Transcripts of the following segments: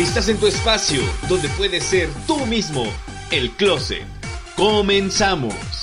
Estás en tu espacio donde puedes ser tú mismo, el closet. Comenzamos.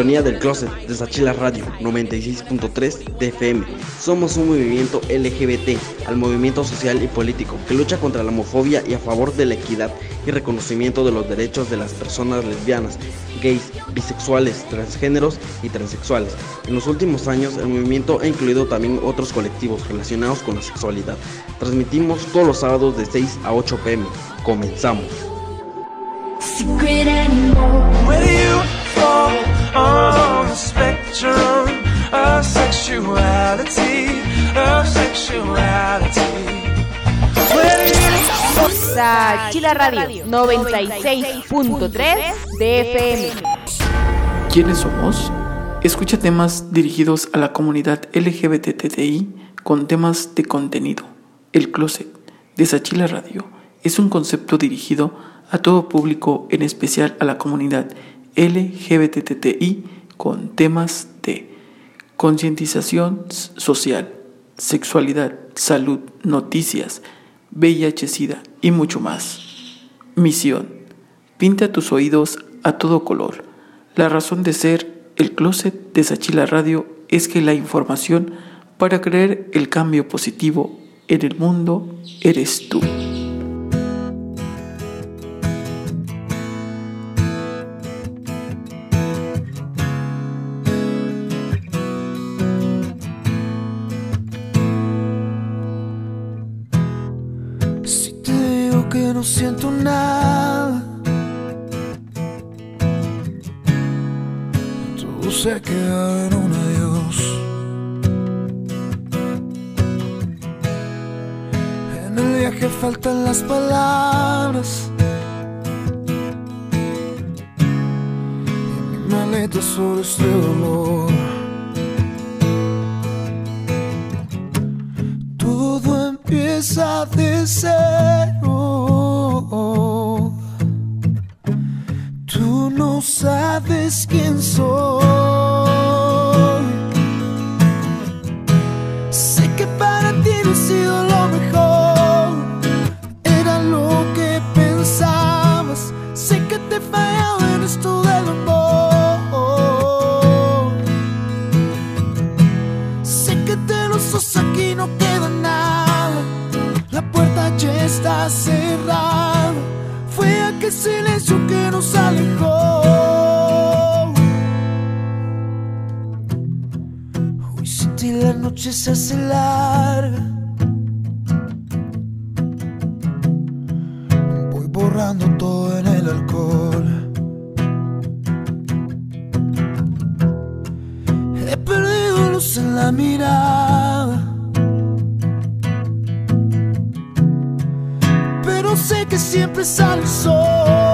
Sintonía del Closet de Sachila Radio 96.3 DFM. Somos un movimiento LGBT, al movimiento social y político que lucha contra la homofobia y a favor de la equidad y reconocimiento de los derechos de las personas lesbianas, gays, bisexuales, transgéneros y transexuales. En los últimos años, el movimiento ha incluido también otros colectivos relacionados con la sexualidad. Transmitimos todos los sábados de 6 a 8 pm. Comenzamos. Chila Radio 96.3 DFM. ¿Quiénes somos? Escucha temas dirigidos a la comunidad LGBTTI con temas de contenido. El Closet de Sachila Radio es un concepto dirigido a todo público, en especial a la comunidad LGBTTI con temas de concientización social, sexualidad, salud, noticias, VIH-Sida y mucho más. Misión. Pinta tus oídos a todo color. La razón de ser el closet de Sachila Radio es que la información para creer el cambio positivo en el mundo eres tú. siento nada. Todo se queda en un adiós. En el viaje faltan las palabras. En mi maleta solo este dolor. Todo empieza a decir sabes quién soy. noche se hace larga. Voy borrando todo en el alcohol. He perdido luz en la mirada. Pero sé que siempre sale el sol.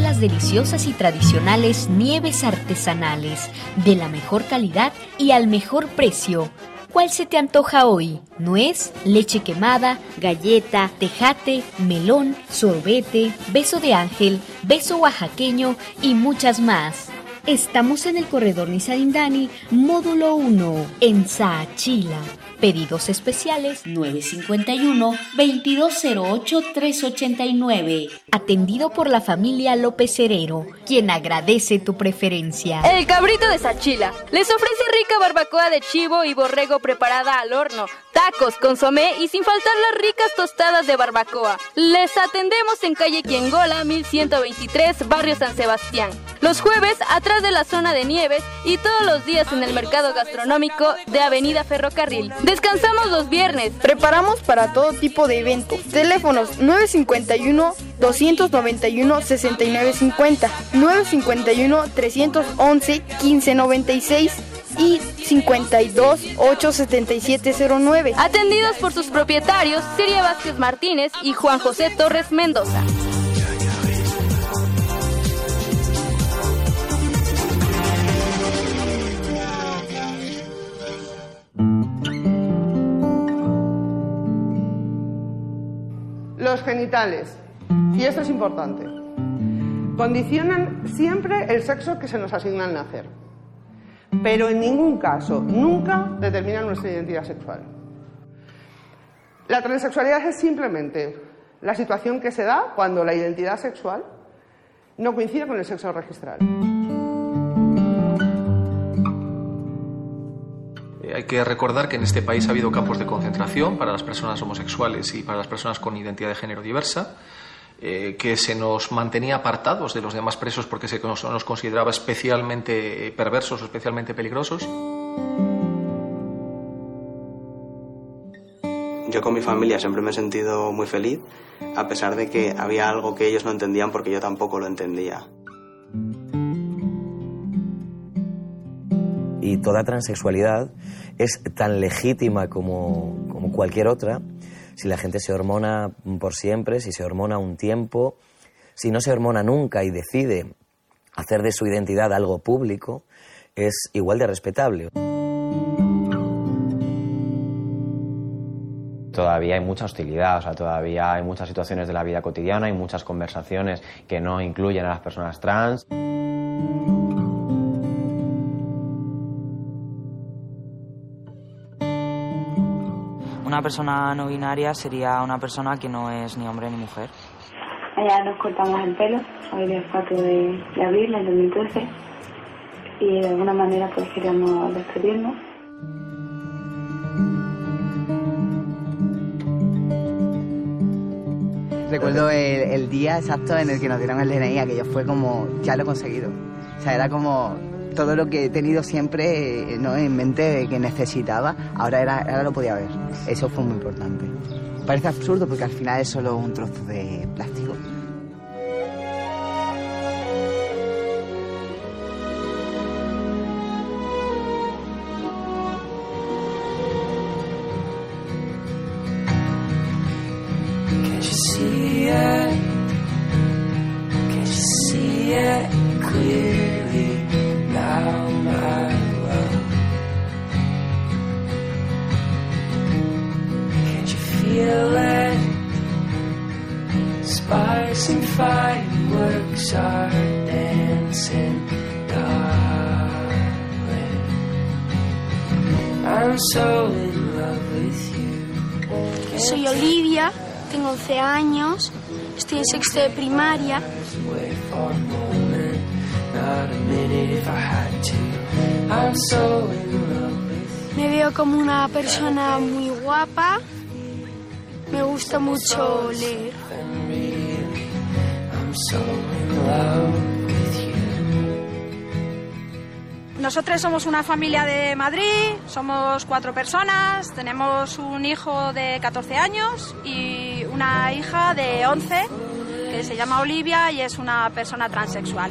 Las deliciosas y tradicionales nieves artesanales de la mejor calidad y al mejor precio. ¿Cuál se te antoja hoy? Nuez, leche quemada, galleta, tejate, melón, sorbete, beso de ángel, beso oaxaqueño y muchas más. Estamos en el corredor Nizarindani, módulo 1, en Saachila. Pedidos especiales 951-2208-389. Atendido por la familia López Herero, quien agradece tu preferencia. El cabrito de Sachila les ofrece rica barbacoa de chivo y borrego preparada al horno, tacos, consomé y sin faltar las ricas tostadas de barbacoa. Les atendemos en calle Quiengola, 1123, barrio San Sebastián. Los jueves atrás de la zona de nieves y todos los días en el mercado gastronómico de Avenida Ferrocarril. Descansamos los viernes. Preparamos para todo tipo de eventos. Teléfonos 951-291-6950, 951-311-1596 y 52-87709. Atendidos por sus propietarios, Siria Vázquez Martínez y Juan José Torres Mendoza. Los genitales, y esto es importante, condicionan siempre el sexo que se nos asigna al nacer, pero en ningún caso, nunca determinan nuestra identidad sexual. La transexualidad es simplemente la situación que se da cuando la identidad sexual no coincide con el sexo registral. Hay que recordar que en este país ha habido campos de concentración para las personas homosexuales y para las personas con identidad de género diversa, eh, que se nos mantenía apartados de los demás presos porque se nos, nos consideraba especialmente perversos o especialmente peligrosos. Yo con mi familia siempre me he sentido muy feliz, a pesar de que había algo que ellos no entendían porque yo tampoco lo entendía. Y toda transexualidad es tan legítima como, cualquier otra si la gente se hormona por siempre, si se hormona un tiempo, si no se hormona nunca y decide hacer de su identidad algo público, es igual de respetable. Todavía hay mucha hostilidad, o sea, todavía hay muchas situaciones de la vida cotidiana, hay muchas conversaciones que no incluyen a las personas trans. Una persona no binaria sería una persona que no es ni hombre ni mujer. Allá nos cortamos el pelo, hoy día 4 de, de abril del 2013, y de alguna manera pues queríamos despedirnos. Recuerdo el, el, día exacto en el que nos dieron el DNI, aquello fue como, ya lo he conseguido. O sea, era como todo lo que he tenido siempre ¿no? en mente que necesitaba, ahora, era, ahora lo podía ver. Eso fue muy importante. Parece absurdo porque al final es solo un trozo de plástico. 11 años, estoy en sexto de primaria Me veo como una persona muy guapa. Me gusta mucho leer. Nosotros somos una familia de Madrid, somos cuatro personas, tenemos un hijo de 14 años y una hija de 11 que se llama Olivia y es una persona transexual.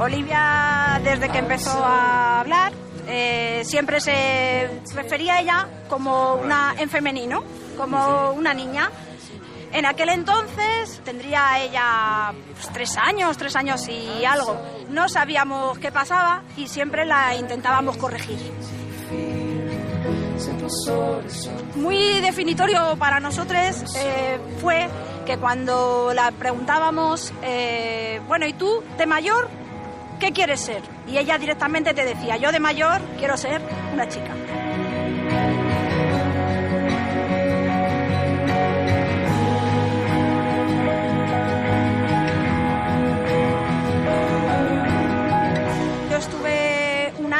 Olivia, desde que empezó a hablar, eh, siempre se refería a ella como una en femenino, como una niña. En aquel entonces tendría ella pues, tres años, tres años y algo. No sabíamos qué pasaba y siempre la intentábamos corregir. Muy definitorio para nosotros eh, fue que cuando la preguntábamos, eh, bueno, ¿y tú de mayor qué quieres ser? Y ella directamente te decía, yo de mayor quiero ser una chica.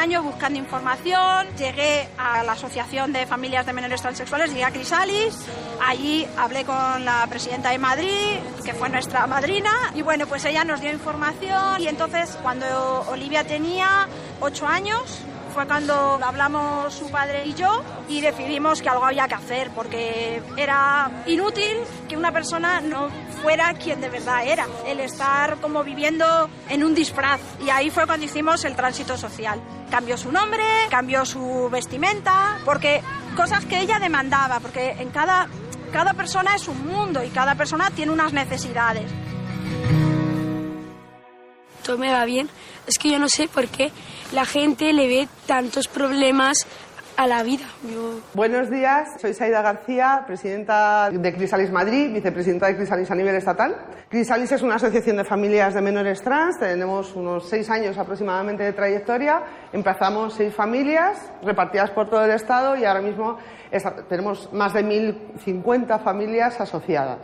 Estuve un año buscando información, llegué a la Asociación de Familias de Menores Transexuales, llegué a Crisalis, allí hablé con la presidenta de Madrid, que fue nuestra madrina, y bueno, pues ella nos dio información y entonces cuando Olivia tenía ocho años, fue cuando hablamos su padre y yo y decidimos que algo había que hacer porque era inútil que una persona no fuera quien de verdad era, el estar como viviendo en un disfraz. Y ahí fue cuando hicimos el tránsito social. Cambió su nombre, cambió su vestimenta, porque cosas que ella demandaba, porque en cada, cada persona es un mundo y cada persona tiene unas necesidades. Todo me va bien. Es que yo no sé por qué la gente le ve tantos problemas a la vida. Buenos días, soy Saida García, presidenta de Crisalis Madrid, vicepresidenta de Crisalis a nivel estatal. Crisalis es una asociación de familias de menores trans, tenemos unos seis años aproximadamente de trayectoria, emplazamos seis familias repartidas por todo el Estado y ahora mismo tenemos más de 1.050 familias asociadas.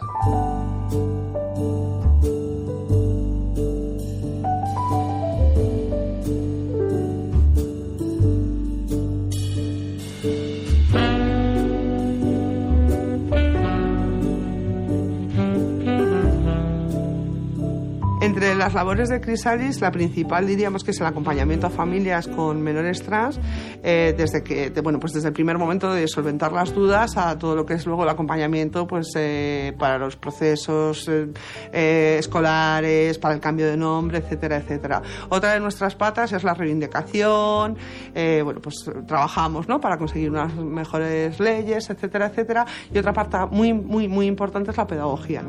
Entre las labores de Crisalis, la principal diríamos que es el acompañamiento a familias con menores trans, eh, desde que, bueno, pues desde el primer momento de solventar las dudas a todo lo que es luego el acompañamiento, pues eh, para los procesos eh, escolares, para el cambio de nombre, etcétera, etcétera. Otra de nuestras patas es la reivindicación, bueno, pues trabajamos, ¿no? Para conseguir unas mejores leyes, etcétera, etcétera. Y otra parte muy, muy, muy importante es la pedagogía.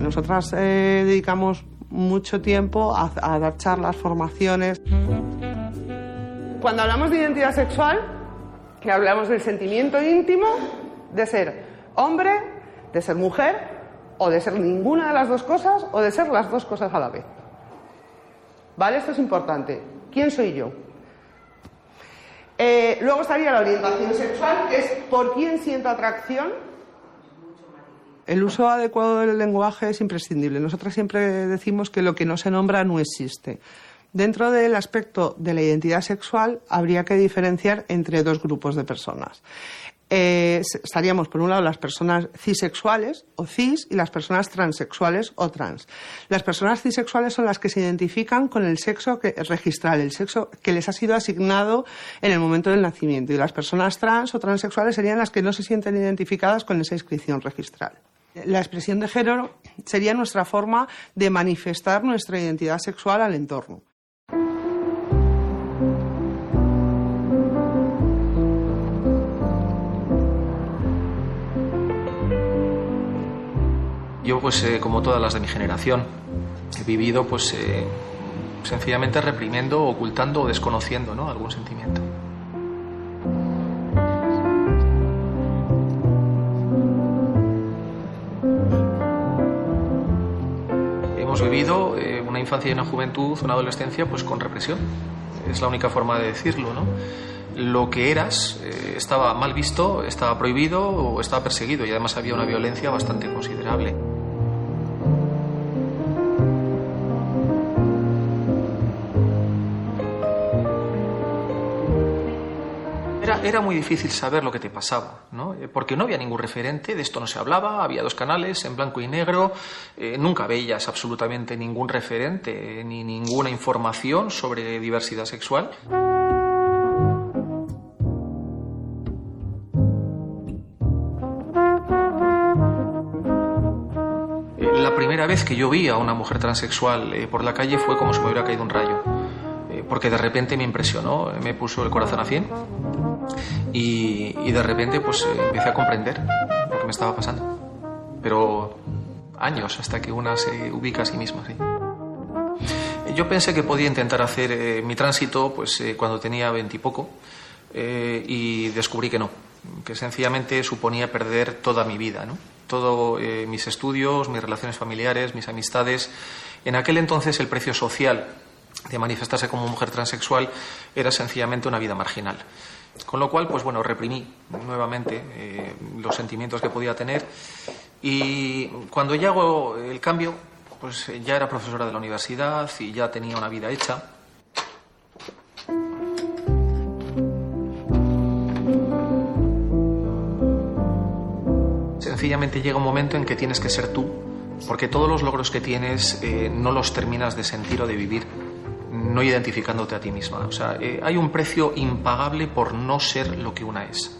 Nosotras eh, dedicamos mucho tiempo a, a dar charlas, formaciones. Cuando hablamos de identidad sexual, que hablamos del sentimiento íntimo de ser hombre, de ser mujer, o de ser ninguna de las dos cosas, o de ser las dos cosas a la vez. ¿Vale? Esto es importante. ¿Quién soy yo? Eh, luego estaría la orientación sexual, que es por quién siento atracción. El uso adecuado del lenguaje es imprescindible. Nosotras siempre decimos que lo que no se nombra no existe. Dentro del aspecto de la identidad sexual habría que diferenciar entre dos grupos de personas. Eh, estaríamos, por un lado, las personas cisexuales o cis y las personas transexuales o trans. Las personas cisexuales son las que se identifican con el sexo que, registral, el sexo que les ha sido asignado en el momento del nacimiento. Y las personas trans o transexuales serían las que no se sienten identificadas con esa inscripción registral. La expresión de género sería nuestra forma de manifestar nuestra identidad sexual al entorno. Yo, pues, eh, como todas las de mi generación, he vivido, pues, eh, sencillamente reprimiendo, ocultando o desconociendo, ¿no? Algún sentimiento. Hemos vivido eh, una infancia y una juventud, una adolescencia, pues, con represión. Es la única forma de decirlo, ¿no? lo que eras eh, estaba mal visto, estaba prohibido o estaba perseguido y además había una violencia bastante considerable. Era, muy difícil saber lo que te pasaba, ¿no? Eh, porque no había ningún referente, de esto no se hablaba, había dos canales en blanco y negro, eh, nunca veías absolutamente ningún referente ni ninguna información sobre diversidad sexual. Eh, La primera vez que yo vi a una mujer transexual eh, por la calle fue como si me hubiera caído un rayo, eh, porque de repente me impresionó, me puso el corazón a 100 y, de repente pues eh, empecé a comprender lo que me estaba pasando. Pero años hasta que una se ubica a sí misma. Yo pensé que podía intentar hacer eh, mi tránsito pues eh, cuando tenía veintipoco y descubrí que no, que sencillamente suponía perder toda mi vida, ¿no? Todos mis estudios, mis relaciones familiares, mis amistades. En aquel entonces el precio social de manifestarse como mujer transexual era sencillamente una vida marginal. Con lo cual, pues bueno, reprimí nuevamente eh, los sentimientos que podía tener y cuando ya hago el cambio, pues eh, ya era profesora de la universidad y ya tenía una vida hecha. Sencillamente llega un momento en que tienes que ser tú, porque todos los logros que tienes eh, no los terminas de sentir o de vivir no identificándote a ti misma. O sea, eh, hay un precio impagable por no ser lo que una es.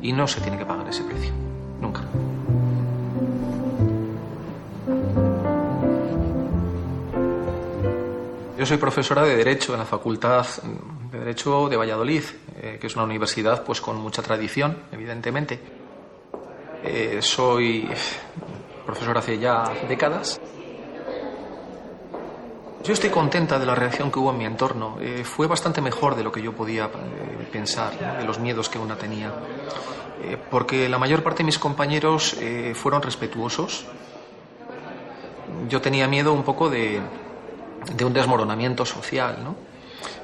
Y no se tiene que pagar ese precio. Nunca. Yo soy profesora de Derecho en la Facultad de Derecho de Valladolid, eh, que es una universidad pues, con mucha tradición, evidentemente. Eh, soy profesor hace ya décadas. Yo estoy contenta de la reacción que hubo en mi entorno. Eh, fue bastante mejor de lo que yo podía eh, pensar, de los miedos que una tenía. Eh, porque la mayor parte de mis compañeros eh, fueron respetuosos. Yo tenía miedo un poco de, de un desmoronamiento social, ¿no?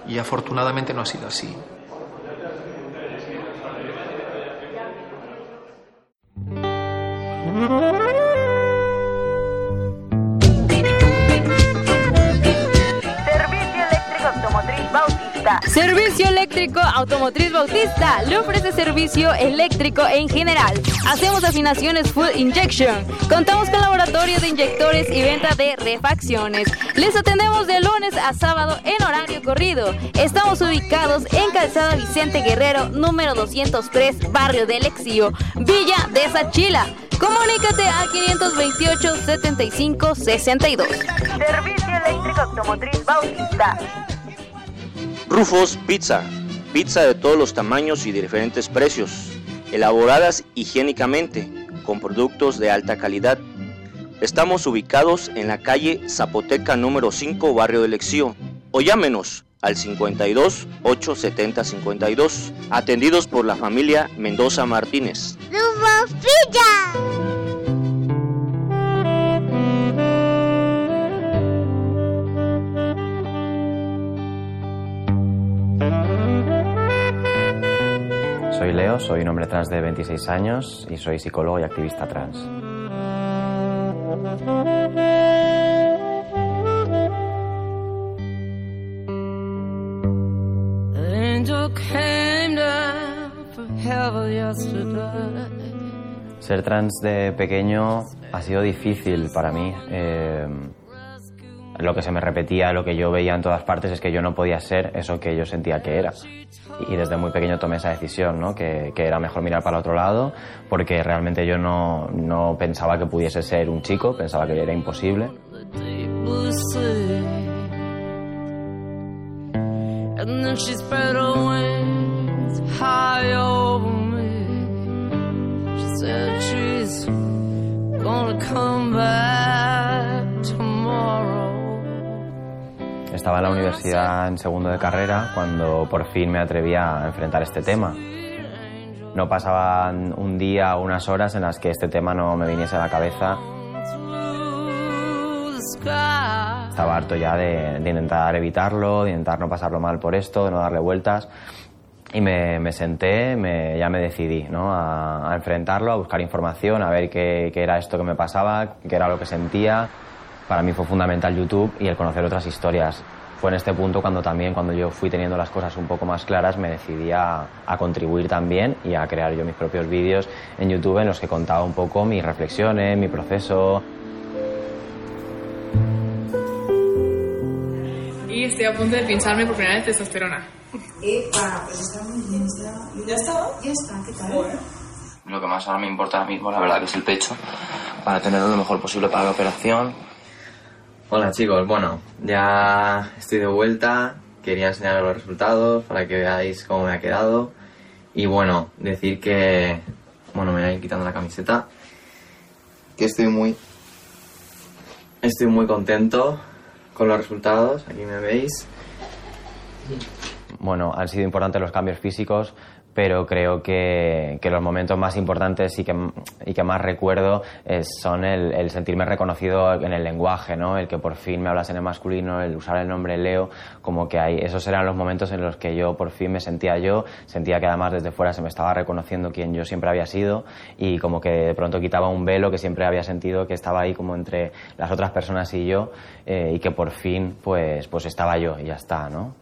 Y afortunadamente no ha sido así. Servicio Eléctrico Automotriz Bautista le ofrece servicio eléctrico en general. Hacemos afinaciones full injection. Contamos con laboratorio de inyectores y venta de refacciones. Les atendemos de lunes a sábado en horario corrido. Estamos ubicados en Calzada Vicente Guerrero, número 203, barrio del Exío, Villa de Sachila. Comunícate al 528 75 62. Servicio Eléctrico Automotriz Bautista. Rufos Pizza. Pizza de todos los tamaños y de diferentes precios. Elaboradas higiénicamente, con productos de alta calidad. Estamos ubicados en la calle Zapoteca número 5, barrio del Exío. O llámenos al 52 870 52. Atendidos por la familia Mendoza Martínez. ¡Rufos Pizza! Leo, soy un hombre trans de 26 años y soy psicólogo y activista trans. Ser trans de pequeño ha sido difícil para mí. Eh, lo que se me repetía, lo que yo veía en todas partes es que yo no podía ser eso que yo sentía que era. Y desde muy pequeño tomé esa decisión, ¿no? que, era mejor mirar para otro lado, porque realmente yo no, no pensaba que pudiese ser un chico, pensaba que era imposible. And then she spread high over me. Gonna come back Estaba en la universidad en segundo de carrera cuando por fin me atrevía a enfrentar este tema. No pasaban un día o unas horas en las que este tema no me viniese a la cabeza. Estaba harto ya de, de intentar evitarlo, de intentar no pasarlo mal por esto, de no darle vueltas. y me, me senté, me, ya me decidí ¿no? a, a enfrentarlo, a buscar información, a ver qué, qué era esto que me pasaba, qué era lo que sentía. Para mí fue fundamental YouTube y el conocer otras historias. Fue en este punto cuando también, cuando yo fui teniendo las cosas un poco más claras, me decidí a, a contribuir también y a crear yo mis propios vídeos en YouTube en los que contaba un poco mis reflexiones, mi proceso. Y estoy a punto de pincharme por primera vez testosterona. Epa, pues está muy bien, está... ¿Ya está? Ya está, ¿qué tal? Lo que más ahora me importa ahora mismo, la verdad, que es el pecho, para tenerlo lo mejor posible para la operación. Hola chicos, bueno, ya estoy de vuelta, quería enseñaros los resultados para que veáis cómo me ha quedado. Y bueno, decir que, bueno, me voy a quitando la camiseta, que estoy muy, estoy muy contento con los resultados, aquí me veis. bueno, han sido importantes los cambios físicos, pero creo que, que los momentos más importantes y que, y que más recuerdo es- son el, el sentirme reconocido en el lenguaje, ¿no? El que por fin me hablas en el masculino, el usar el nombre Leo, como que hay, esos eran los momentos en los que yo por fin me sentía yo, sentía que además desde fuera se me estaba reconociendo quién yo siempre había sido y como que de pronto quitaba un velo que siempre había sentido que estaba ahí como entre las otras personas y yo eh, y que por fin pues, pues estaba yo y ya está, ¿no?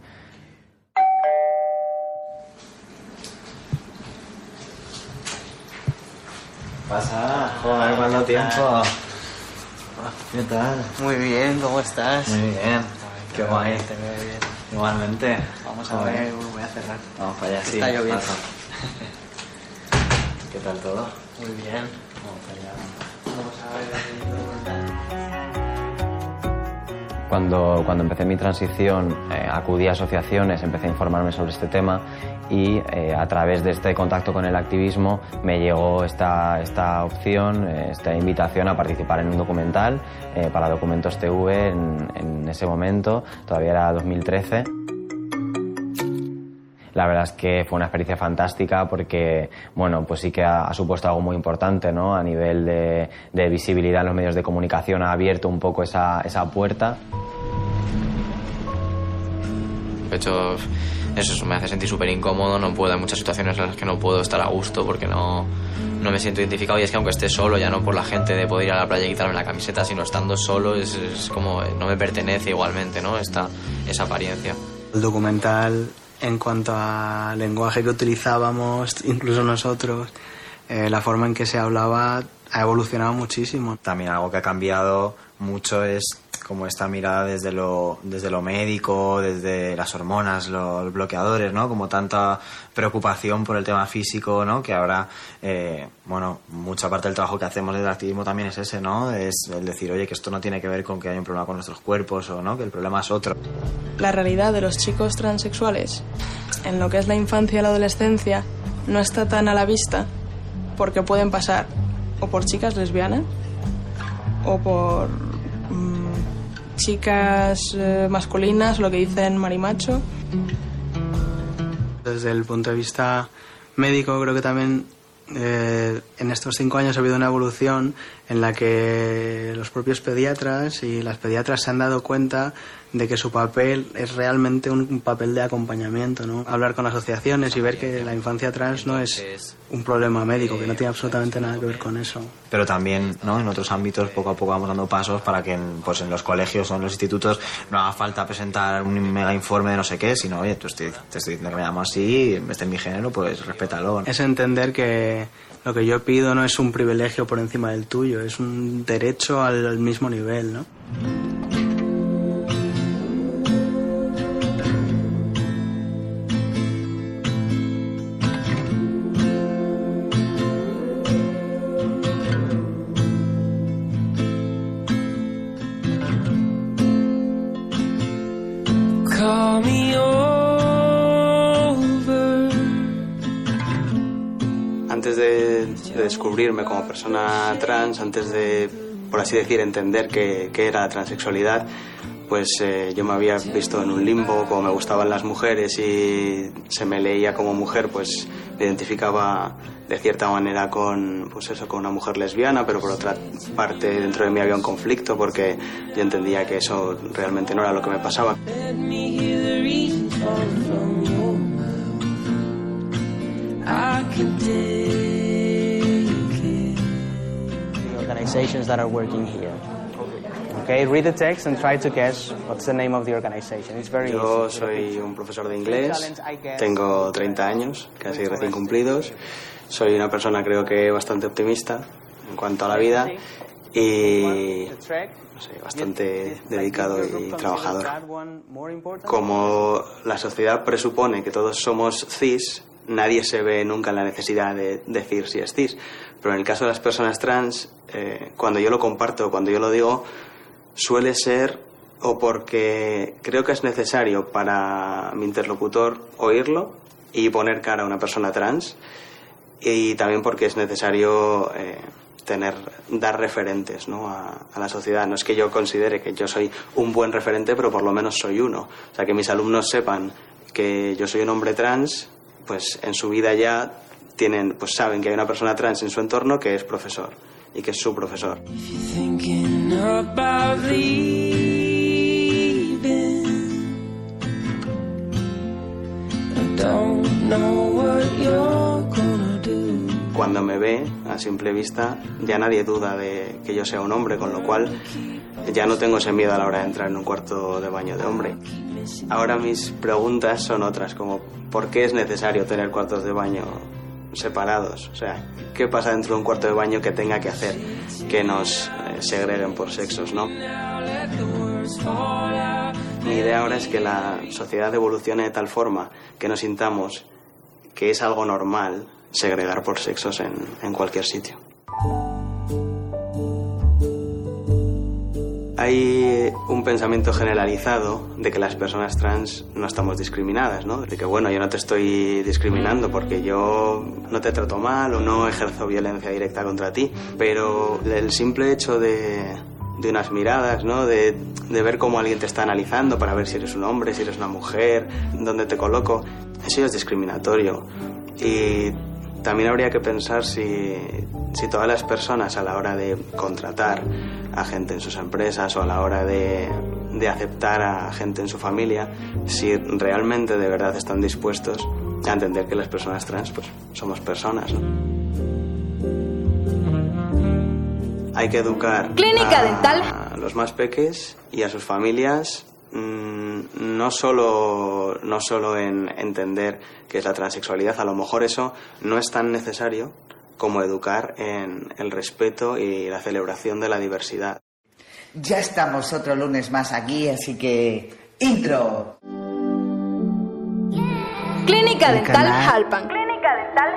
Pasa, joder, cuánto tiempo. ¿Qué tal? Muy bien, ¿cómo estás? Muy bien, qué guay. Te veo bien. Igualmente. Vamos a Joder. ver, voy a cerrar. Vamos para allá, sí. Está lloviendo. ¿Qué tal todo? Muy bien. Vamos para allá. Vamos a ver. Cuando, cuando empecé mi transición, eh, acudí a asociaciones, empecé a informarme sobre este tema y eh, a través de este contacto con el activismo me llegó esta, esta opción, eh, esta invitación a participar en un documental eh, para Documentos TV en, ese momento, todavía era 2013. La verdad es que fue una experiencia fantástica porque, bueno, pues sí que ha, supuesto algo muy importante, ¿no? A nivel de, visibilidad en los medios de comunicación ha abierto un poco esa, esa puerta. Hecho, eso, me hace sentir súper incómodo, no puedo, hay muchas situaciones en las que no puedo estar a gusto porque no, no me siento identificado y es que aunque esté solo, ya no por la gente de poder ir a la playa y quitarme la camiseta, sino estando solo, es, es como, no me pertenece igualmente, ¿no? Esta, esa apariencia. El documental, en cuanto al lenguaje que utilizábamos, incluso nosotros, eh, la forma en que se hablaba ha evolucionado muchísimo. También algo que ha cambiado mucho es como esta mirada desde lo, desde lo médico, desde las hormonas, los bloqueadores, ¿no? Como tanta preocupación por el tema físico, ¿no? Que ahora, eh, bueno, mucha parte del trabajo que hacemos desde el activismo también es ese, ¿no? Es el decir, oye, que esto no tiene que ver con que hay un problema con nuestros cuerpos o, ¿no? Que el problema es otro. La realidad de los chicos transexuales en lo que es la infancia y la adolescencia no está tan a la vista porque pueden pasar o por chicas lesbianas o por mm, chicas eh, masculinas, lo que dicen marimacho. Desde el punto de vista médico, creo que también eh, en estos cinco años ha habido una evolución en la que los propios pediatras y las pediatras se han dado cuenta de que su papel es realmente un papel de acompañamiento, ¿no? Hablar con asociaciones y ver que la infancia trans no es un problema médico, que no tiene absolutamente nada que ver con eso. pero también ¿no? en otros ámbitos poco a poco vamos dando pasos para que en, pues en los colegios o en los institutos no haga falta presentar un mega informe de no sé qué, sino oye, tú estoy- te estoy diciendo que me llamo así, este es mi género, pues respétalo. Es entender que lo que yo pido no es un privilegio por encima del tuyo, es un derecho al, al mismo nivel, ¿no? Descubrirme como persona trans, antes de, por así decir, entender qué, qué era la transexualidad, pues eh, yo me había visto en un limbo, como me gustaban las mujeres y se me leía como mujer, pues me identificaba de cierta manera con, pues eso, con una mujer lesbiana, pero por otra parte dentro de mí había un conflicto porque yo entendía que eso realmente no era lo que me pasaba. Let me organizations that are working here. Okay, read the text and try to guess what's the name of the organization. It's very Yo easy. soy un profesor de inglés, tengo 30 años, casi recién cumplidos. Soy una persona creo que bastante optimista en cuanto a la vida y no sé, bastante dedicado y trabajador. Como la sociedad presupone que todos somos cis, nadie se ve nunca en la necesidad de decir si es cis. Pero en el caso de las personas trans, eh, cuando yo lo comparto, cuando yo lo digo, suele ser o porque creo que es necesario para mi interlocutor oírlo y poner cara a una persona trans y también porque es necesario eh, tener dar referentes ¿no? a, a la sociedad no es que yo considere que yo soy un buen referente pero por lo menos soy uno o sea que mis alumnos sepan que yo soy un hombre trans pues en su vida ya tienen pues saben que hay una persona trans en su entorno que es profesor y que es su profesor. Cuando me ve a simple vista ya nadie duda de que yo sea un hombre, con lo cual ya no tengo ese miedo a la hora de entrar en un cuarto de baño de hombre. Ahora mis preguntas son otras, como ¿por qué es necesario tener cuartos de baño separados? O sea, ¿qué pasa dentro de un cuarto de baño que tenga que hacer que nos eh, segreguen por sexos, no? Mi idea ahora es que la sociedad evolucione de tal forma que nos sintamos que es algo normal segregar por sexos en, en cualquier sitio. Hay un pensamiento generalizado de que las personas trans no estamos discriminadas, ¿no? De que, bueno, yo no te estoy discriminando porque yo no te trato mal o no ejerzo violencia directa contra ti, pero el simple hecho de, de unas miradas, ¿no? De, de ver cómo alguien te está analizando para ver si eres un hombre, si eres una mujer, dónde te coloco, eso ya es discriminatorio. Y también habría que pensar si, si todas las personas a la hora de contratar a gente en sus empresas o a la hora de, de aceptar a gente en su familia, si realmente de verdad están dispuestos a entender que las personas trans pues somos personas. ¿no? Hay que educar Clínica a, Dental. a los más peques y a sus familias no solo, no solo en entender qué es la transexualidad, a lo mejor eso no es tan necesario como educar en el respeto y la celebración de la diversidad. Ya estamos otro lunes más aquí, así que intro. Clínica Dental. Jalpan. Clínica Dental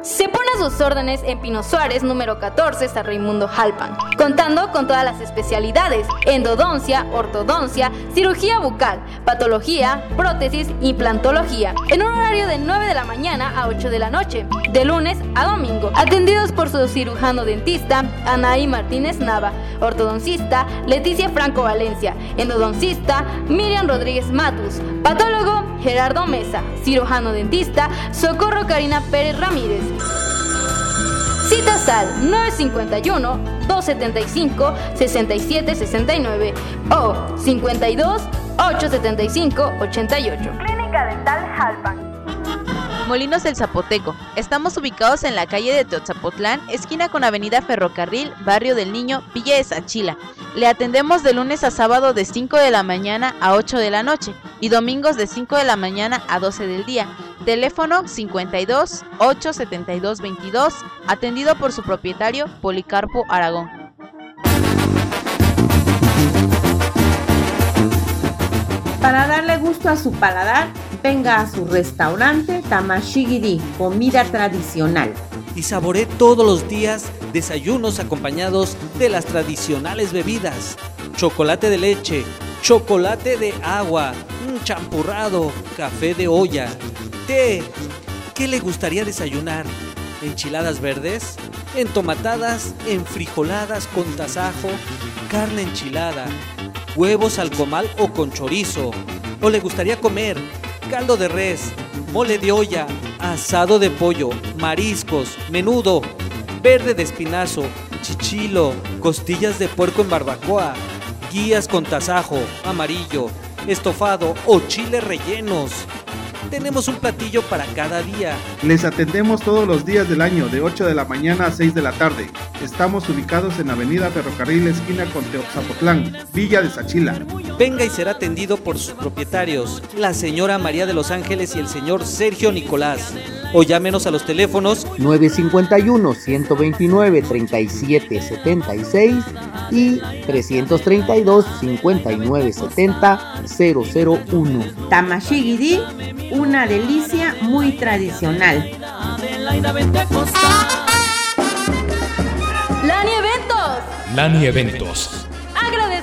Se pone a sus órdenes en Pino Suárez, número 14, San Raimundo Jalpan, contando con todas las especialidades: endodoncia, ortodoncia, cirugía bucal, patología, prótesis, implantología, en un horario de 9 de la mañana a 8 de la noche, de lunes a domingo, atendidos por su cirujano dentista, Anaí Martínez Nava, ortodoncista, Leticia Franco Valencia, endodoncista, Miriam Rodríguez Matus, patólogo, Gerardo Mesa, cirujano dentista, Socorro Karina Pérez Ramírez. Citas al 951-275-6769 o 52-875-88. Clínica Dental Jalpan. Molinos del Zapoteco. Estamos ubicados en la calle de Teotzapotlán, esquina con Avenida Ferrocarril, Barrio del Niño, Villa de Sanchila. Le atendemos de lunes a sábado de 5 de la mañana a 8 de la noche y domingos de 5 de la mañana a 12 del día. Teléfono 52 872 22, atendido por su propietario Policarpo Aragón. Para darle gusto a su paladar, venga a su restaurante Tamashigiri, comida tradicional. y saboree todos los días desayunos acompañados de las tradicionales bebidas. Chocolate de leche, chocolate de agua, un champurrado, café de olla, té. ¿Qué le gustaría desayunar? ¿Enchiladas verdes? ¿Entomatadas? ¿Enfrijoladas con tasajo? ¿Carne enchilada? ¿Huevos al comal o con chorizo? ¿O le gustaría comer caldo de res, mole de olla, asado de pollo, mariscos, menudo, verde de espinazo, chichilo, costillas de puerco en barbacoa, guías con tasajo, amarillo, estofado o chile rellenos? tenemos un platillo para cada día. Les atendemos todos los días del año de 8 de la mañana a 6 de la tarde. Estamos ubicados en Avenida Ferrocarril esquina con Teoxapotlán, Villa de Sachila. Venga y será atendido por sus propietarios, la señora María de los Ángeles y el señor Sergio Nicolás. O llámenos a los teléfonos 951 129 37 76 y 332 59 70 001. Tamashigiri, una delicia muy tradicional. Lani Eventos. Lani Eventos.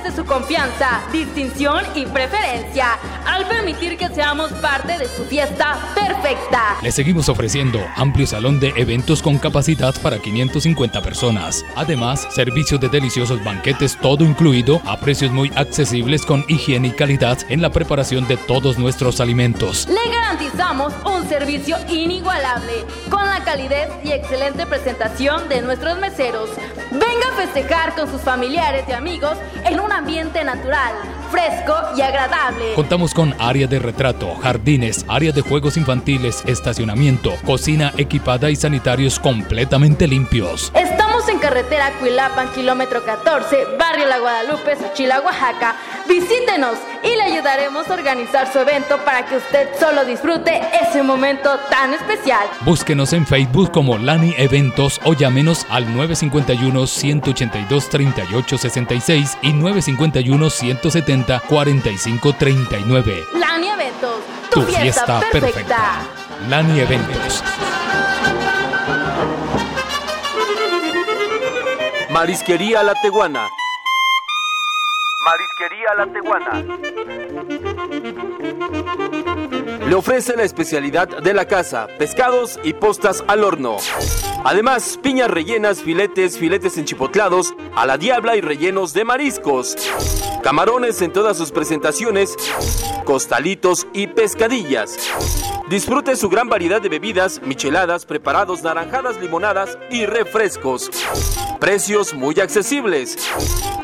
Agradece su confianza, distinción y preferencia al permitir que seamos parte de su fiesta perfecta. Le seguimos ofreciendo amplio salón de eventos con capacidad para 550 personas. Además, servicios de deliciosos banquetes todo incluido a precios muy accesibles con higiene y calidad en la preparación de todos nuestros alimentos. Le garantizamos un servicio inigualable con la calidez y excelente presentación de nuestros meseros. Venga a festejar con sus familiares y amigos en un ambiente natural, fresco y agradable. Contamos con área de retrato, jardines, área de juegos infantiles, estacionamiento, cocina equipada y sanitarios completamente limpios. Estamos en carretera Cuilapan, kilómetro 14, barrio La Guadalupe, Xochila, Oaxaca. Visítenos y le ayudaremos a organizar su evento para que usted solo disfrute ese momento tan especial. Búsquenos en Facebook como Lani Eventos o llámenos al 951 182 3866 y 951 170 4539. Lani Eventos, tu, fiesta, perfecta. Lani Eventos. Marisquería La Teguana. Marisquería La Teguana. Le ofrece la especialidad de la casa, pescados y postas al horno. Además, piñas rellenas, filetes, filetes enchipotlados, a la diabla y rellenos de mariscos. Camarones en todas sus presentaciones, costalitos y pescadillas. Disfrute su gran variedad de bebidas, micheladas, preparados, naranjadas, limonadas y refrescos. Precios muy accesibles.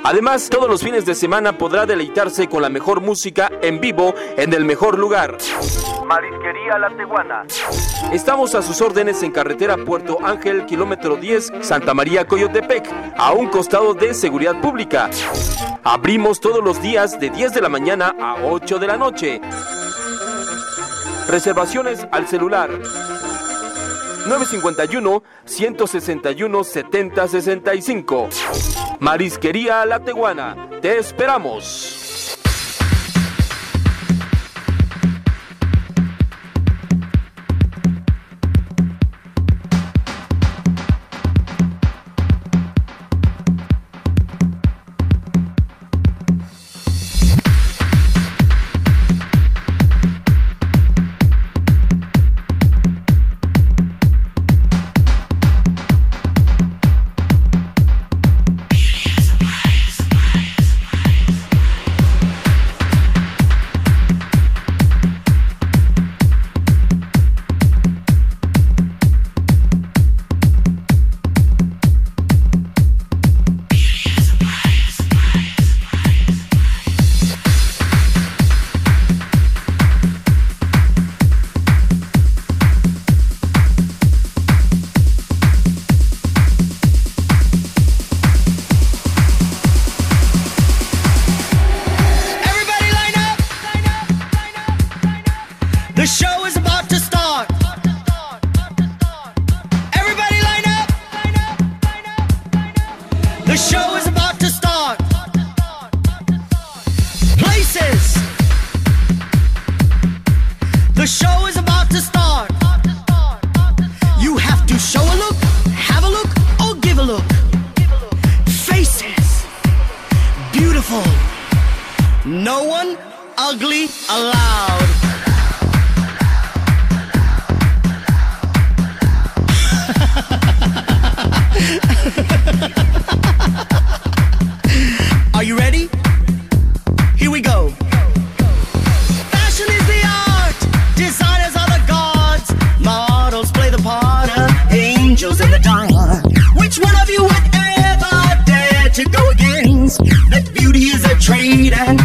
Además, todos los fines de semana podrá deleitarse con la mejor música en vivo en el mejor lugar. Marisquería La Teguana. Estamos a sus órdenes en carretera Puerto Ángel, kilómetro 10, Santa María Coyotepec, a un costado de Seguridad Pública. Abrimos todos los días de 10 de la mañana a 8 de la noche. Reservaciones al celular 951-161-7065. Marisquería La Teguana. Te esperamos. A trade and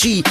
Gucci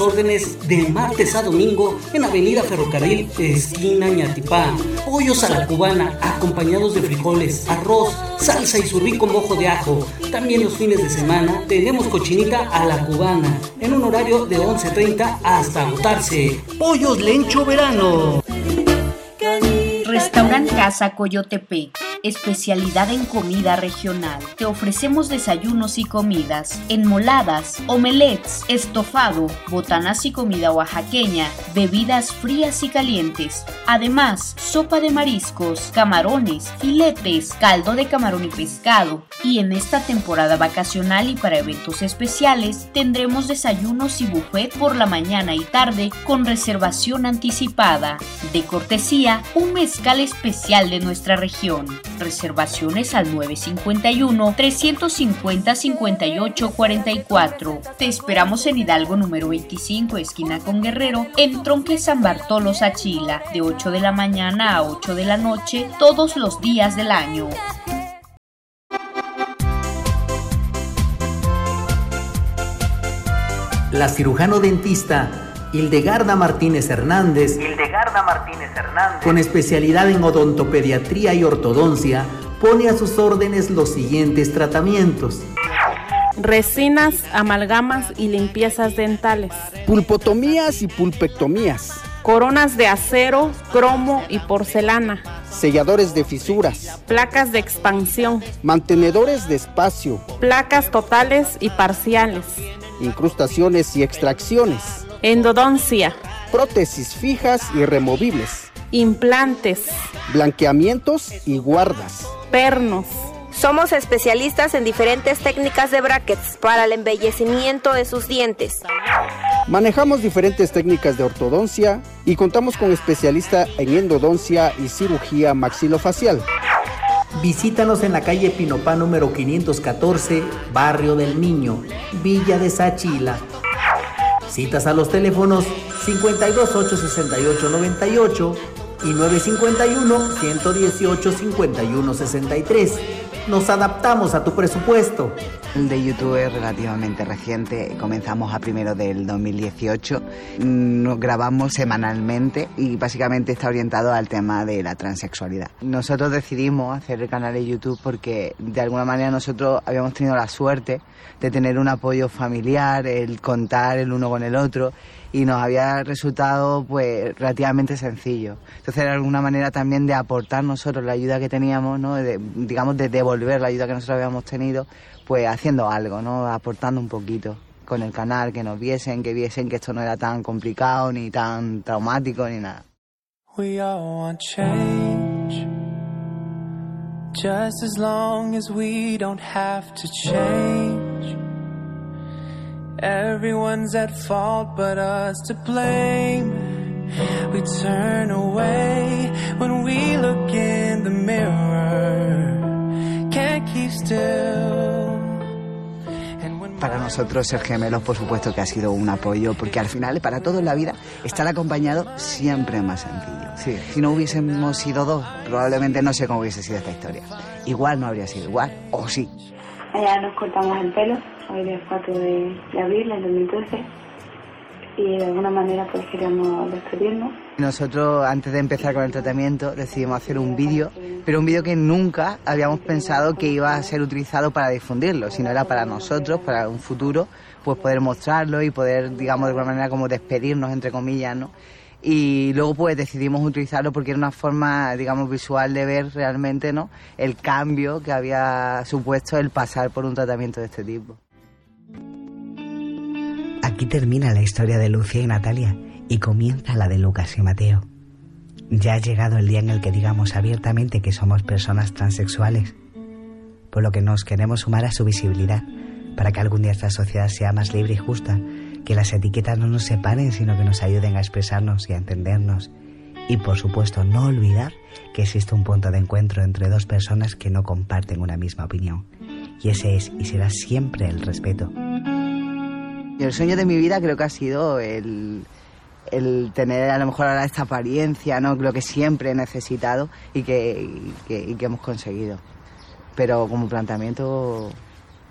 órdenes de martes a domingo en Avenida Ferrocarril, esquina Ñatipá. Pollos a la cubana, acompañados de frijoles, arroz, salsa y surrí con mojo de ajo. También los fines de semana tenemos cochinita a la cubana, en un horario de 11.30 hasta agotarse. Pollos Lencho Verano. Restaurant Casa Coyotepe, especialidad en comida regional. Te ofrecemos desayunos y comidas, enmoladas, omelets, estofado, botanas y comida oaxaqueña, bebidas frías y calientes. Además, sopa de mariscos, camarones, filetes, caldo de camarón y pescado. Y en esta temporada vacacional y para eventos especiales, tendremos desayunos y buffet por la mañana y tarde con reservación anticipada. De cortesía, un mezcal especial de nuestra región. Reservaciones al 951-350-5844. Te esperamos en Hidalgo número 25, esquina con Guerrero, en Tronque San Bartolo, Sachila, de 8 de la mañana a 8 de la noche, todos los días del año. La cirujano dentista Hildegarda Martínez Hernández, Hildegarda Martínez Hernández. con especialidad en odontopediatría y ortodoncia, pone a sus órdenes los siguientes tratamientos. Resinas, amalgamas y limpiezas dentales. Pulpotomías y pulpectomías. Coronas de acero, cromo y porcelana. Selladores de fisuras. Placas de expansión. Mantenedores de espacio. Placas totales y parciales. Incrustaciones y extracciones. Endodoncia. Prótesis fijas y removibles. Implantes. Blanqueamientos y guardas. Pernos. Somos especialistas en diferentes técnicas de brackets para el embellecimiento de sus dientes. Manejamos diferentes técnicas de ortodoncia y contamos con especialista en endodoncia y cirugía maxilofacial. Visítanos en la calle Pinopá número 514, Barrio del Niño, Villa de Sachila. Citas a los teléfonos 528-6898 y 951-118-5163. Nos adaptamos a tu presupuesto. El de YouTube es relativamente reciente, comenzamos a primero del 2018, nos grabamos semanalmente y básicamente está orientado al tema de la transexualidad. Nosotros decidimos hacer el canal de YouTube porque de alguna manera nosotros habíamos tenido la suerte de tener un apoyo familiar, el contar el uno con el otro y nos había resultado pues relativamente sencillo. Entonces era alguna manera también de aportar nosotros la ayuda que teníamos, ¿no? De, digamos de devolver la ayuda que nosotros habíamos tenido, pues haciendo algo, ¿no? Aportando un poquito con el canal, que nos viesen, que viesen que esto no era tan complicado ni tan traumático ni nada. We all want change. Just as long as we don't have to change. Everyone's at fault but us to blame. We turn away when we look in the mirror. Can't keep still. Para nosotros ser gemelos, por supuesto que ha sido un apoyo, porque al final, para todo en la vida, estar acompañado siempre es más sencillo. Sí. Si no hubiésemos sido dos, probablemente no sé cómo hubiese sido esta historia. Igual no habría sido igual, o sí. Allá nos cortamos el pelo, hoy es 4 de, de abril del 2013, y de alguna manera pues queríamos despedirnos. Nosotros, antes de empezar con el tratamiento, decidimos hacer un vídeo, pero un vídeo que nunca habíamos pensado que iba a ser utilizado para difundirlo, sino era para nosotros, para un futuro, pues poder mostrarlo y poder, digamos, de alguna manera como despedirnos, entre comillas, ¿no? Y luego pues decidimos utilizarlo porque era una forma, digamos, visual de ver realmente, ¿no? El cambio que había supuesto el pasar por un tratamiento de este tipo. Aquí termina la historia de Lucia y Natalia y comienza la de Lucas y Mateo. Ya ha llegado el día en el que digamos abiertamente que somos personas transexuales, por lo que nos queremos sumar a su visibilidad, para que algún día esta sociedad sea más libre y justa, que las etiquetas no nos separen, sino que nos ayuden a expresarnos y a entendernos. Y por supuesto, no olvidar que existe un punto de encuentro entre dos personas que no comparten una misma opinión. Y ese es y será siempre el respeto. Y el sueño de mi vida creo que ha sido el, el tener a lo mejor ahora esta apariencia, ¿no? Lo que siempre he necesitado y que, y que, y que hemos conseguido. Pero como planteamiento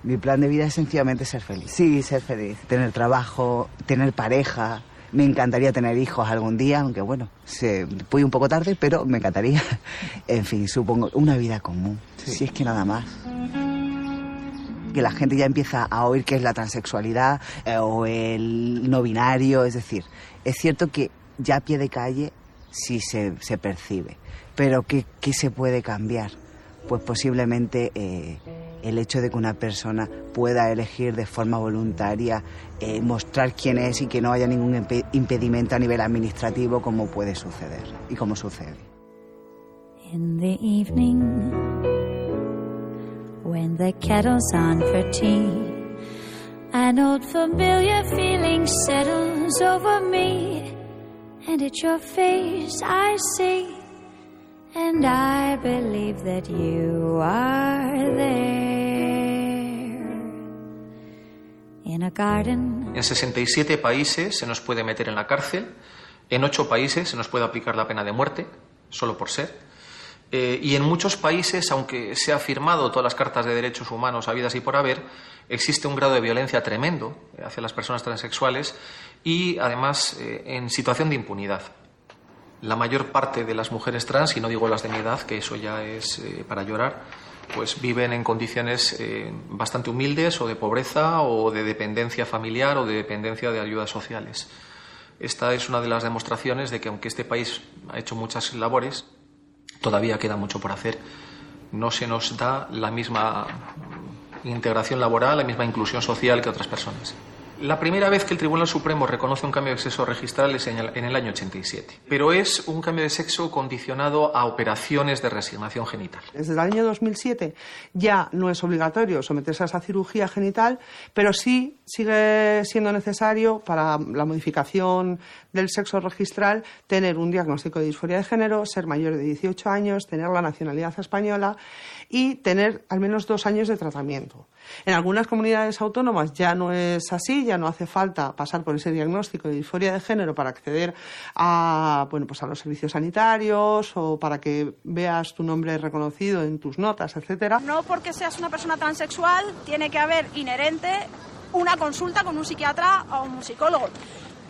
Mi plan de vida es sencillamente ser feliz. Sí, ser feliz. Tener trabajo, tener pareja. Me encantaría tener hijos algún día, aunque bueno, se voy un poco tarde, pero me encantaría. En fin, supongo, una vida común. Si es que nada más que la gente ya empieza a oír qué es la transexualidad eh, o el no binario, es decir, es cierto que ya a pie de calle sí se, se percibe, pero ¿qué, ¿qué, se puede cambiar? Pues posiblemente eh, el hecho de que una persona pueda elegir de forma voluntaria eh, mostrar quién es y que no haya ningún imp impedimento a nivel administrativo como puede suceder y como sucede. In the evening, when the kettle's on for tea, an old familiar feeling settles over me, and it's your face I see, and I believe that you are there in a garden. En 67 países se nos puede meter en la cárcel, en 8 países se nos puede aplicar la pena de muerte, solo por ser. Eh, y en muchos países, aunque se ha firmado todas las cartas de derechos humanos habidas y por haber, existe un grado de violencia tremendo hacia las personas transexuales y, además, eh, en situación de impunidad. La mayor parte de las mujeres trans, y no digo las de mi edad, que eso ya es eh, para llorar, pues viven en condiciones eh, bastante humildes o de pobreza o de dependencia familiar o de dependencia de ayudas sociales. Esta es una de las demostraciones de que aunque este país ha hecho muchas labores, todavía queda mucho por hacer. No se nos da la misma integración laboral, la misma inclusión social que otras personas. La primera vez que el Tribunal Supremo reconoce un cambio de sexo registral es en el, año 87, pero es un cambio de sexo condicionado a operaciones de resignación genital. Desde el año 2007 ya no es obligatorio someterse a esa cirugía genital, pero sí sigue siendo necesario para la modificación del sexo registral tener un diagnóstico de disforia de género, ser mayor de 18 años, tener la nacionalidad española y tener al menos dos años de tratamiento. En algunas comunidades autónomas ya no es así, ya no hace falta pasar por ese diagnóstico de disforia de género para acceder a, bueno, pues a los servicios sanitarios o para que veas tu nombre reconocido en tus notas, etcétera. No porque seas una persona transexual tiene que haber inherente una consulta con un psiquiatra o un psicólogo.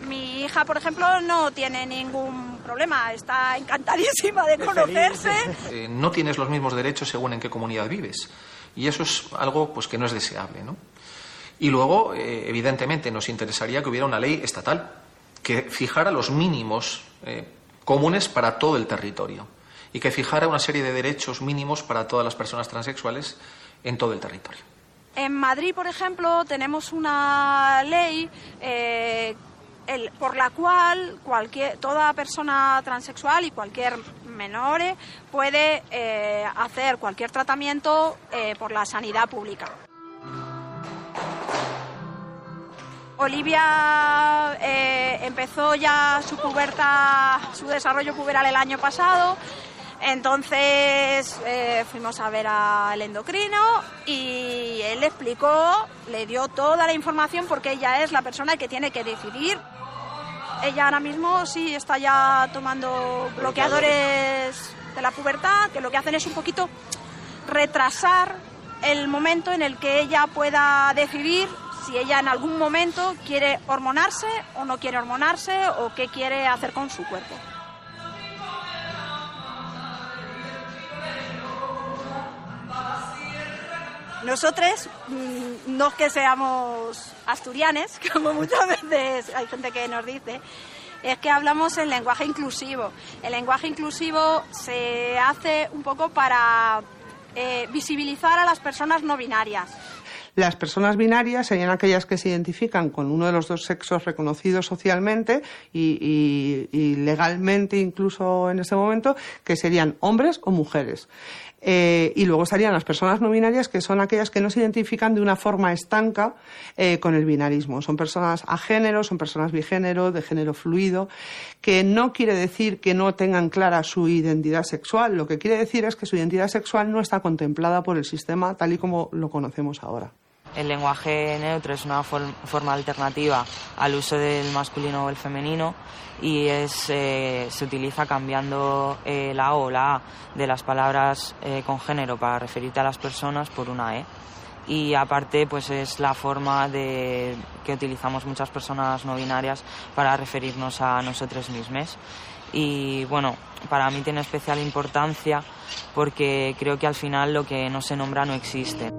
Mi hija, por ejemplo, no tiene ningún problema, está encantadísima de conocerse. Eh, no tienes los mismos derechos según en qué comunidad vives. Y eso es algo pues, que no es deseable. ¿no? Y luego, eh, evidentemente, nos interesaría que hubiera una ley estatal que fijara los mínimos eh, comunes para todo el territorio y que fijara una serie de derechos mínimos para todas las personas transexuales en todo el territorio. En Madrid, por ejemplo, tenemos una ley eh, por la cual cualquier, toda persona transexual y cualquier menor puede eh, hacer cualquier tratamiento eh, por la sanidad pública. Olivia eh, empezó ya su pubertad, su desarrollo puberal el año pasado, entonces fuimos a ver al endocrino y él le explicó, le dio toda la información porque ella es la persona que tiene que decidir. Ella ahora mismo sí está ya tomando bloqueadores de la pubertad, que lo que hacen es un poquito retrasar el momento en el que ella pueda decidir si ella en algún momento quiere hormonarse o no quiere hormonarse o qué quiere hacer con su cuerpo. Nosotros, mm, no es que seamos asturianes, como muchas veces hay gente que nos dice, es que hablamos en lenguaje inclusivo. El lenguaje inclusivo se hace un poco para eh, visibilizar a las personas no binarias. Las personas binarias serían aquellas que se identifican con uno de los dos sexos reconocidos socialmente y, y, y legalmente incluso en este momento, que serían hombres o mujeres. Eh, y luego estarían las personas no binarias, que son aquellas que no se identifican de una forma estanca eh, con el binarismo. Son personas a género, son personas bigénero, de género fluido, que no quiere decir que no tengan clara su identidad sexual. Lo que quiere decir es que su identidad sexual no está contemplada por el sistema tal y como lo conocemos ahora. El lenguaje neutro es una for forma alternativa al uso del masculino o el femenino y es, eh, se utiliza cambiando eh, la O o la A de las palabras eh, con género para referirte a las personas por una E. y aparte pues es la forma de que utilizamos muchas personas no binarias para referirnos a nosotros mismos y bueno para mí tiene especial importancia porque creo que al final lo que no se nombra no existe.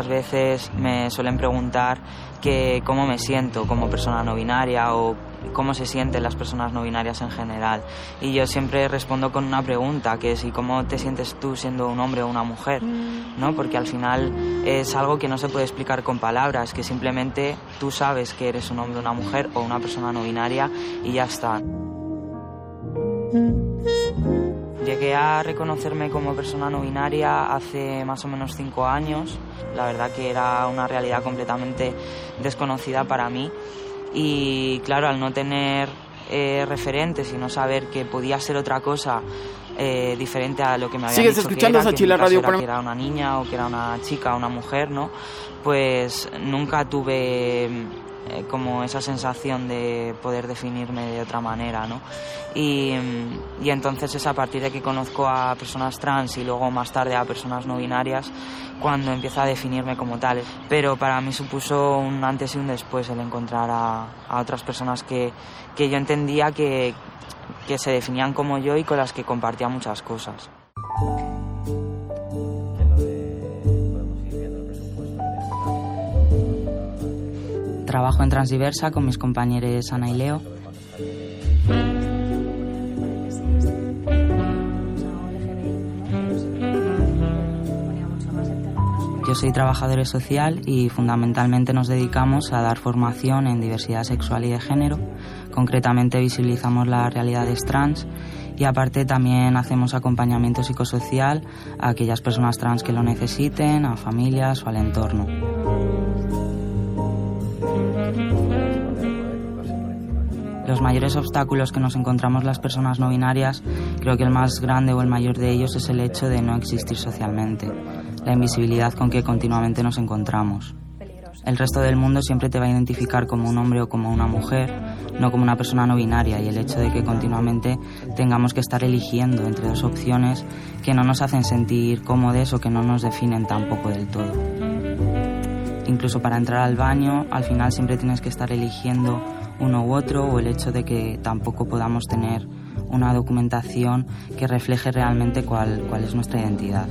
Muchas veces me suelen preguntar que cómo me siento como persona no binaria o cómo se sienten las personas no binarias en general. Y yo siempre respondo con una pregunta, que es ¿y cómo te sientes tú siendo un hombre o una mujer? ¿No? Porque al final es algo que no se puede explicar con palabras, que simplemente tú sabes que eres un hombre una mujer o una persona no binaria y ya está. Llegué a reconocerme como persona no binaria hace más o menos cinco años. La verdad que era una realidad completamente desconocida para mí. Y claro, al no tener eh, referentes y no saber que podía ser otra cosa eh, diferente a lo que me habían ¿Sigues dicho escuchando que era, esa que en mi Chile caso Radio era que era una niña o que era una chica o una mujer, ¿no? Pues nunca tuve eh, como esa sensación de poder definirme de otra manera, ¿no? Y, mm, y entonces es a partir de que conozco a personas trans y luego más tarde a personas no binarias cuando empiezo a definirme como tal. Pero para mí supuso un antes y un después el encontrar a, a otras personas que, que yo entendía que, que se definían como yo y con las que compartía muchas cosas. Trabajo en Transdiversa con mis compañeros Ana y Leo. Yo soy trabajadora social y fundamentalmente nos dedicamos a dar formación en diversidad sexual y de género. Concretamente visibilizamos las realidades trans y aparte también hacemos acompañamiento psicosocial a aquellas personas trans que lo necesiten, a familias o al entorno. Los mayores obstáculos que nos encontramos las personas no binarias, creo que el más grande o el mayor de ellos es el hecho de no existir socialmente, la invisibilidad con que continuamente nos encontramos. El resto del mundo siempre te va a identificar como un hombre o como una mujer, no como una persona no binaria, y el hecho de que continuamente tengamos que estar eligiendo entre dos opciones que no nos hacen sentir cómodos o que no nos definen tampoco del todo. Incluso para entrar al baño, al final siempre tienes que estar eligiendo uno u otro o el hecho de que tampoco podamos tener una documentación que refleje realmente cuál, cuál es nuestra identidad.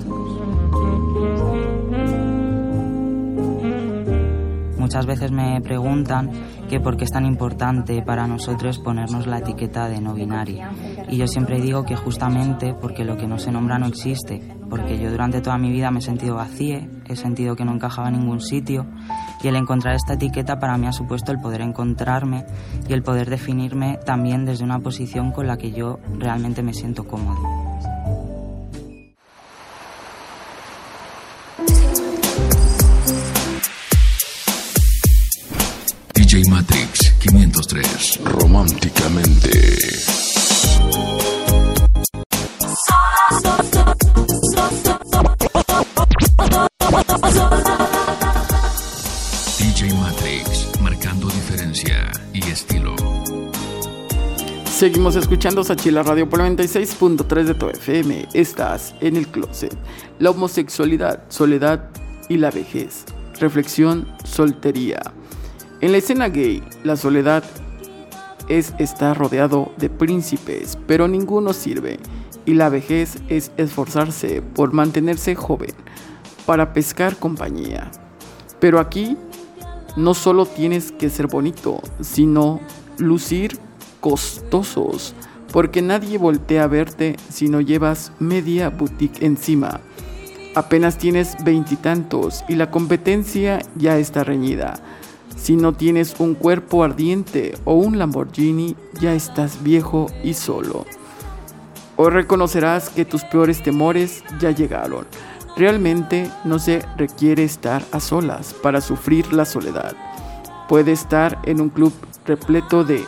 Muchas veces me preguntan que por qué es tan importante para nosotros ponernos la etiqueta de no binaria. Y yo siempre digo que justamente porque lo que no se nombra no existe, porque yo durante toda mi vida me he sentido vacía, he sentido que no encajaba en ningún sitio y el encontrar esta etiqueta para mí ha supuesto el poder encontrarme y el poder definirme también desde una posición con la que yo realmente me siento cómodo. DJ Matrix 503. Románticamente. Seguimos escuchando Sachila Radio por 96.3 de tu FM. Estás en el closet. La homosexualidad, soledad y la vejez. Reflexión, soltería. En la escena gay, la soledad es estar rodeado de príncipes, pero ninguno sirve. Y la vejez es esforzarse por mantenerse joven, para pescar compañía. Pero aquí no solo tienes que ser bonito, sino lucir costosos, porque nadie voltea a verte si no llevas media boutique encima. Apenas tienes veintitantos y la competencia ya está reñida. Si no tienes un cuerpo ardiente o un Lamborghini, ya estás viejo y solo. Hoy reconocerás que tus peores temores ya llegaron. Realmente no se requiere estar a solas para sufrir la soledad. Puede estar en un club repleto de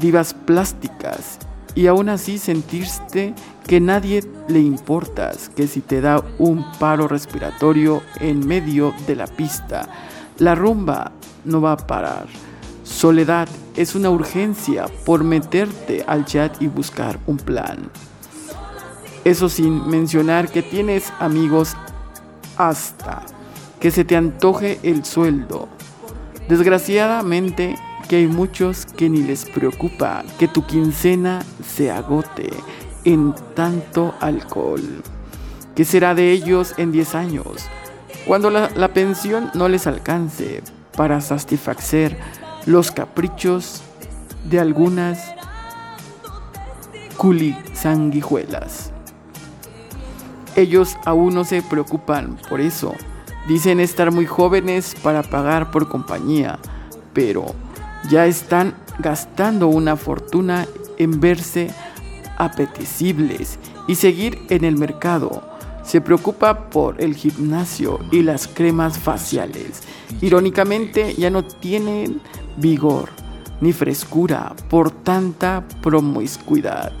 divas plásticas y aún así sentirte que nadie le importas, que si te da un paro respiratorio en medio de la pista, la rumba no va a parar. Soledad es una urgencia por meterte al chat y buscar un plan. Eso sin mencionar que tienes amigos hasta que se te antoje el sueldo. Desgraciadamente que hay muchos que ni les preocupa que tu quincena se agote en tanto alcohol. ¿Qué será de ellos en 10 años? Cuando la, la pensión no les alcance para satisfacer los caprichos de algunas culisanguijuelas. Ellos aún no se preocupan por eso. Dicen estar muy jóvenes para pagar por compañía, pero ya están gastando una fortuna en verse apetecibles y seguir en el mercado. Se preocupa por el gimnasio y las cremas faciales. Irónicamente ya no tienen vigor ni frescura por tanta promiscuidad.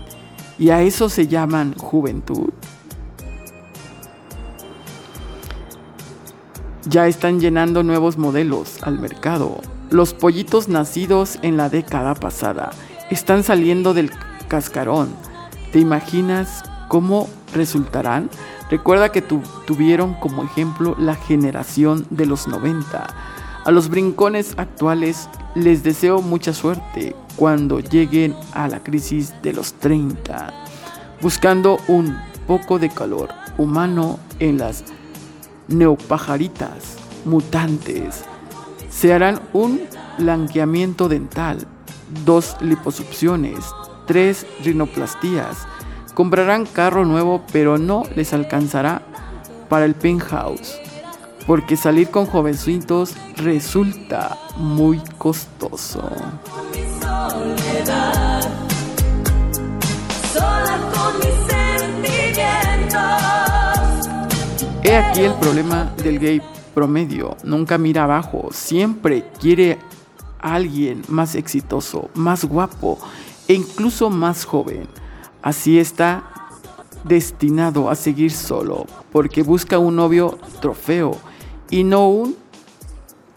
¿Y a eso se llaman juventud? Ya están llenando nuevos modelos al mercado los pollitos nacidos en la década pasada están saliendo del cascarón. ¿Te imaginas cómo resultarán? Recuerda que tuvieron como ejemplo la generación de los 90. A los brincones actuales les deseo mucha suerte cuando lleguen a la crisis de los 30, buscando un poco de calor humano en las neopajaritas mutantes se harán un blanqueamiento dental, dos liposucciones, tres rinoplastías. Comprarán carro nuevo, pero no les alcanzará para el penthouse, porque salir con jovencitos resulta muy costoso. He aquí el problema del gay promedio, nunca mira abajo, siempre quiere a alguien más exitoso, más guapo e incluso más joven. Así está destinado a seguir solo, porque busca un novio trofeo y no un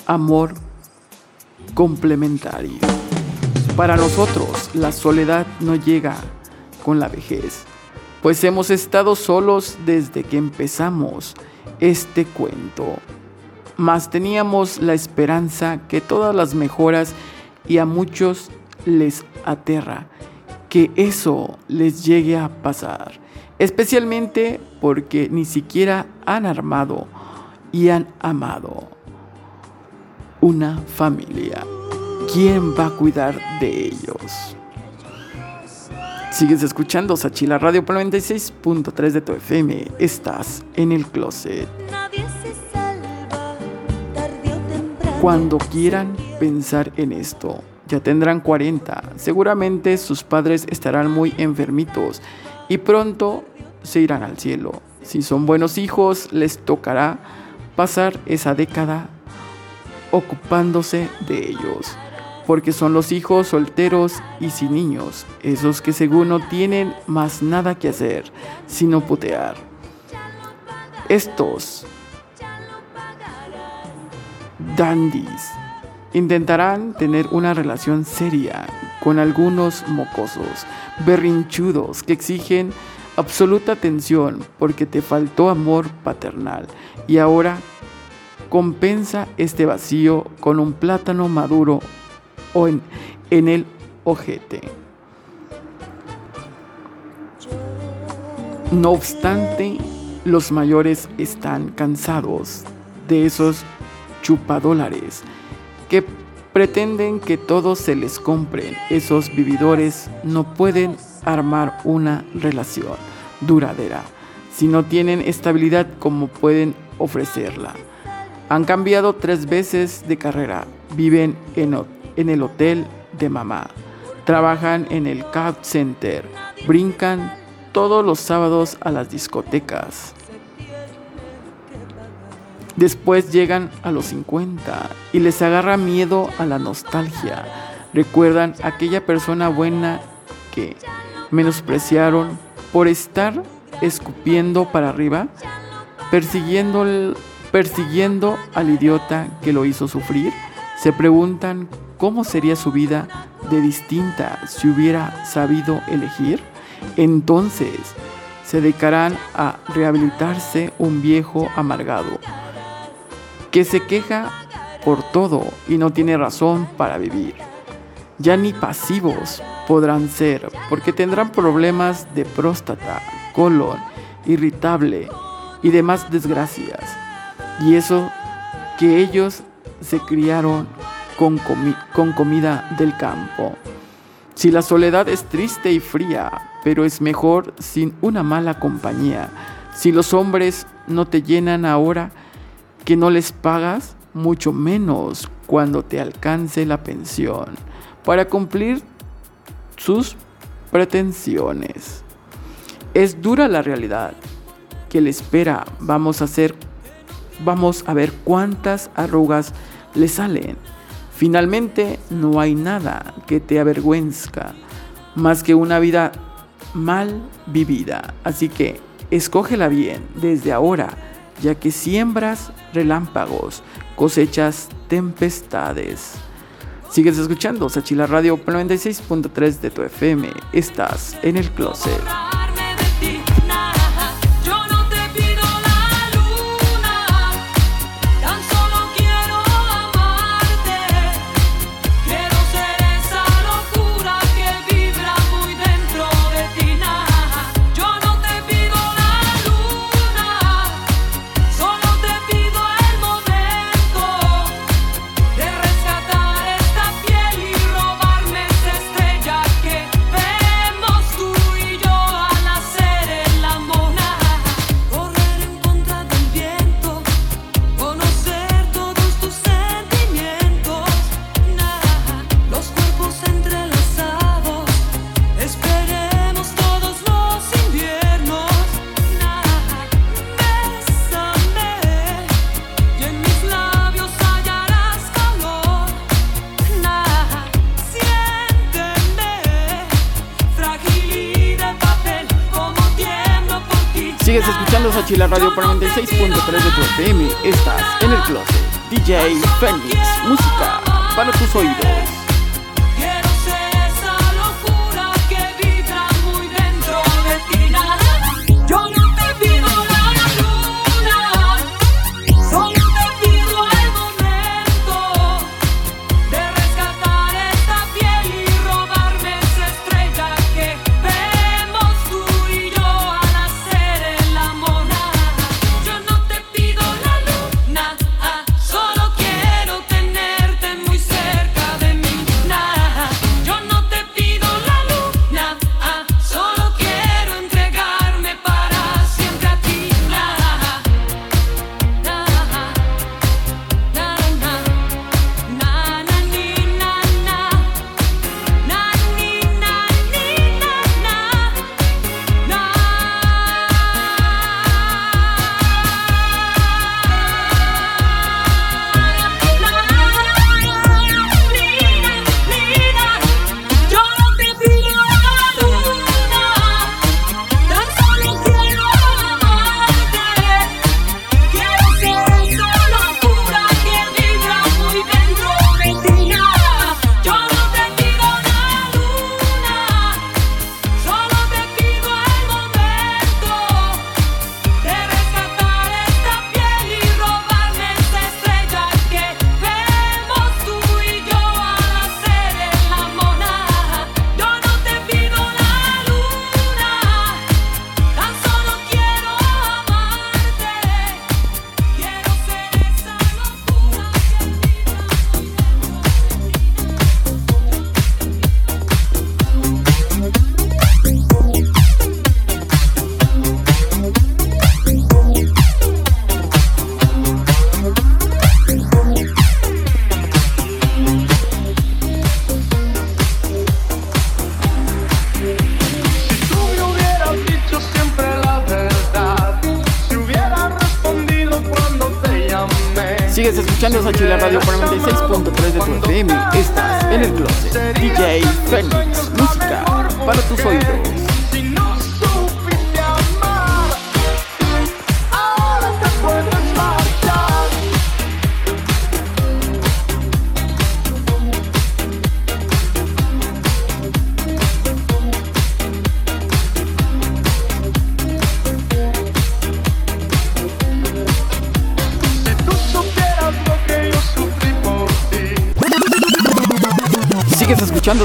amor complementario. Para nosotros, la soledad no llega con la vejez, pues hemos estado solos desde que empezamos este cuento mas teníamos la esperanza que todas las mejoras y a muchos les aterra que eso les llegue a pasar, especialmente porque ni siquiera han armado y han amado una familia. ¿Quién va a cuidar de ellos? Sigues escuchando Sachila Radio por 96.3 de tu FM. Estás en el closet. Cuando quieran pensar en esto, ya tendrán 40, seguramente sus padres estarán muy enfermitos y pronto se irán al cielo. Si son buenos hijos, les tocará pasar esa década ocupándose de ellos, porque son los hijos solteros y sin niños, esos que según no tienen más nada que hacer, sino putear. Estos dandies intentarán tener una relación seria con algunos mocosos, berrinchudos que exigen absoluta atención porque te faltó amor paternal y ahora compensa este vacío con un plátano maduro o en, en el ojete. No obstante, los mayores están cansados de esos chupadólares que pretenden que todos se les compren. Esos vividores no pueden armar una relación duradera si no tienen estabilidad como pueden ofrecerla. Han cambiado tres veces de carrera, viven en, el hotel de mamá, trabajan en el cab center, brincan todos los sábados a las discotecas. Después llegan a los 50 y les agarra miedo a la nostalgia. ¿Recuerdan aquella persona buena que menospreciaron por estar escupiendo para arriba? Persiguiendo, persiguiendo al idiota que lo hizo sufrir? Se preguntan cómo sería su vida de distinta si hubiera sabido elegir. Entonces se dedicarán a rehabilitarse un viejo amargado que se queja por todo y no tiene razón para vivir. Ya ni pasivos podrán ser porque tendrán problemas de próstata, colon, irritable y demás desgracias. Y eso que ellos se criaron con, con comida del campo. Si la soledad es triste y fría, pero es mejor sin una mala compañía. Si los hombres no te llenan ahora que no les pagas, mucho menos cuando te alcance la pensión para cumplir sus pretensiones. Es dura la realidad que le espera. Vamos a hacer vamos a ver cuántas arrugas le salen. Finalmente no hay nada que te avergüenza más que una vida mal vivida. Así que escógela bien desde ahora, ya que siembras relámpagos, cosechas tempestades. Sigues escuchando Sachila Radio 96.3 de tu FM. Estás en el closet. Radio por 96.3 de tu FM. Estás en el closet. DJ Félix, música para tus oídos.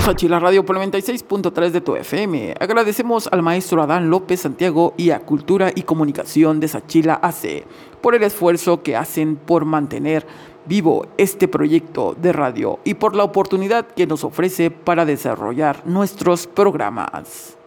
Escuchando Sachila Radio por 96.3 de tu FM. Agradecemos al maestro Adán López Santiago y a Cultura y Comunicación de Sachila AC por el esfuerzo que hacen por mantener vivo este proyecto de radio y por la oportunidad que nos ofrece para desarrollar nuestros programas.